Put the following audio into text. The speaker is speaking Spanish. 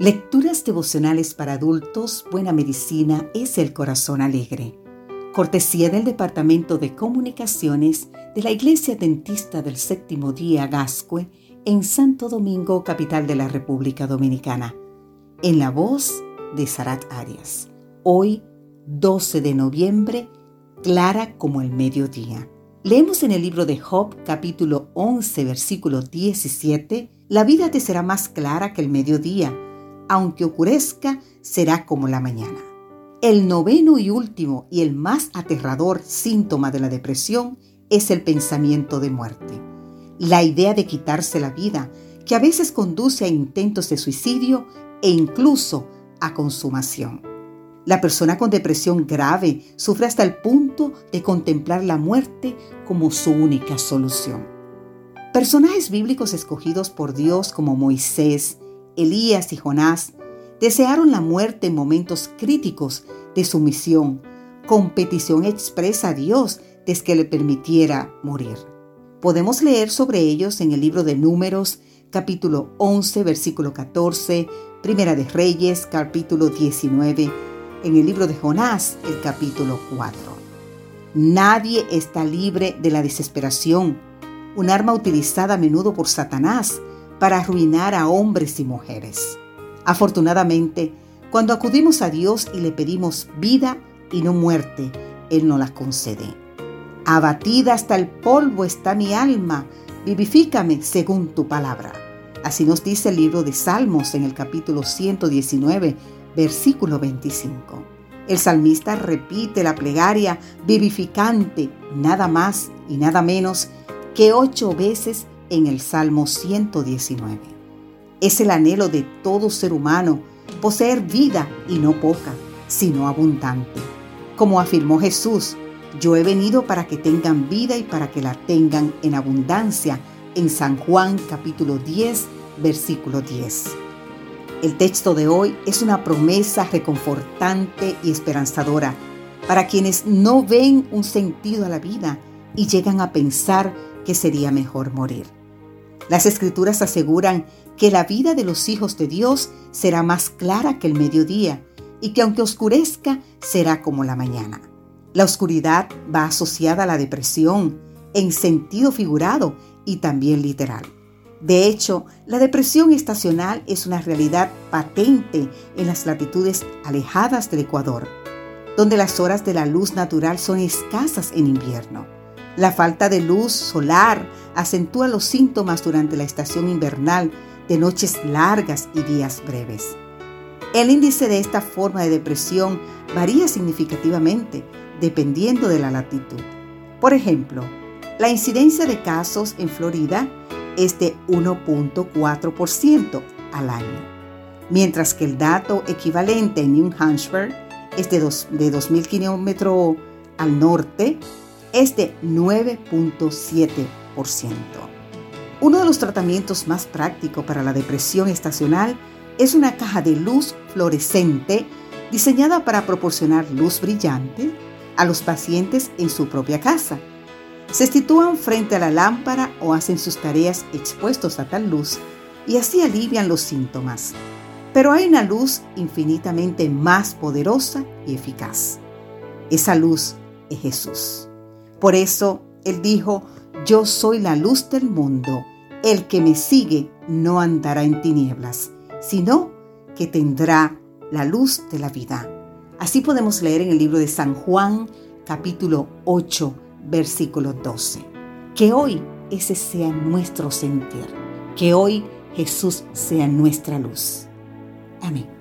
Lecturas devocionales para adultos, Buena Medicina es el Corazón Alegre. Cortesía del Departamento de Comunicaciones de la Iglesia Dentista del Séptimo Día Gascue en Santo Domingo, capital de la República Dominicana. En la voz de Sarat Arias. Hoy, 12 de noviembre, clara como el mediodía. Leemos en el libro de Job, capítulo 11, versículo 17, La vida te será más clara que el mediodía aunque ocurezca, será como la mañana. El noveno y último y el más aterrador síntoma de la depresión es el pensamiento de muerte. La idea de quitarse la vida, que a veces conduce a intentos de suicidio e incluso a consumación. La persona con depresión grave sufre hasta el punto de contemplar la muerte como su única solución. Personajes bíblicos escogidos por Dios como Moisés, Elías y Jonás desearon la muerte en momentos críticos de su misión, con petición expresa a Dios de que le permitiera morir. Podemos leer sobre ellos en el libro de Números, capítulo 11, versículo 14, Primera de Reyes, capítulo 19, en el libro de Jonás, el capítulo 4. Nadie está libre de la desesperación, un arma utilizada a menudo por Satanás para arruinar a hombres y mujeres. Afortunadamente, cuando acudimos a Dios y le pedimos vida y no muerte, Él nos la concede. Abatida hasta el polvo está mi alma, vivifícame según tu palabra. Así nos dice el libro de Salmos en el capítulo 119, versículo 25. El salmista repite la plegaria vivificante nada más y nada menos que ocho veces en el Salmo 119. Es el anhelo de todo ser humano poseer vida y no poca, sino abundante. Como afirmó Jesús, yo he venido para que tengan vida y para que la tengan en abundancia en San Juan capítulo 10, versículo 10. El texto de hoy es una promesa reconfortante y esperanzadora para quienes no ven un sentido a la vida y llegan a pensar que sería mejor morir. Las escrituras aseguran que la vida de los hijos de Dios será más clara que el mediodía y que aunque oscurezca, será como la mañana. La oscuridad va asociada a la depresión en sentido figurado y también literal. De hecho, la depresión estacional es una realidad patente en las latitudes alejadas del Ecuador, donde las horas de la luz natural son escasas en invierno. La falta de luz solar acentúa los síntomas durante la estación invernal de noches largas y días breves. El índice de esta forma de depresión varía significativamente dependiendo de la latitud. Por ejemplo, la incidencia de casos en Florida es de 1.4% al año, mientras que el dato equivalente en New Hampshire es de, 2.000 kilómetros al norte es de 9.7%. Uno de los tratamientos más prácticos para la depresión estacional es una caja de luz fluorescente diseñada para proporcionar luz brillante a los pacientes en su propia casa. Se sitúan frente a la lámpara o hacen sus tareas expuestos a tal luz y así alivian los síntomas. Pero hay una luz infinitamente más poderosa y eficaz. Esa luz es Jesús. Por eso Él dijo, yo soy la luz del mundo. El que me sigue no andará en tinieblas, sino que tendrá la luz de la vida. Así podemos leer en el libro de San Juan, capítulo 8, versículo 12. Que hoy ese sea nuestro sentir. Que hoy Jesús sea nuestra luz. Amén.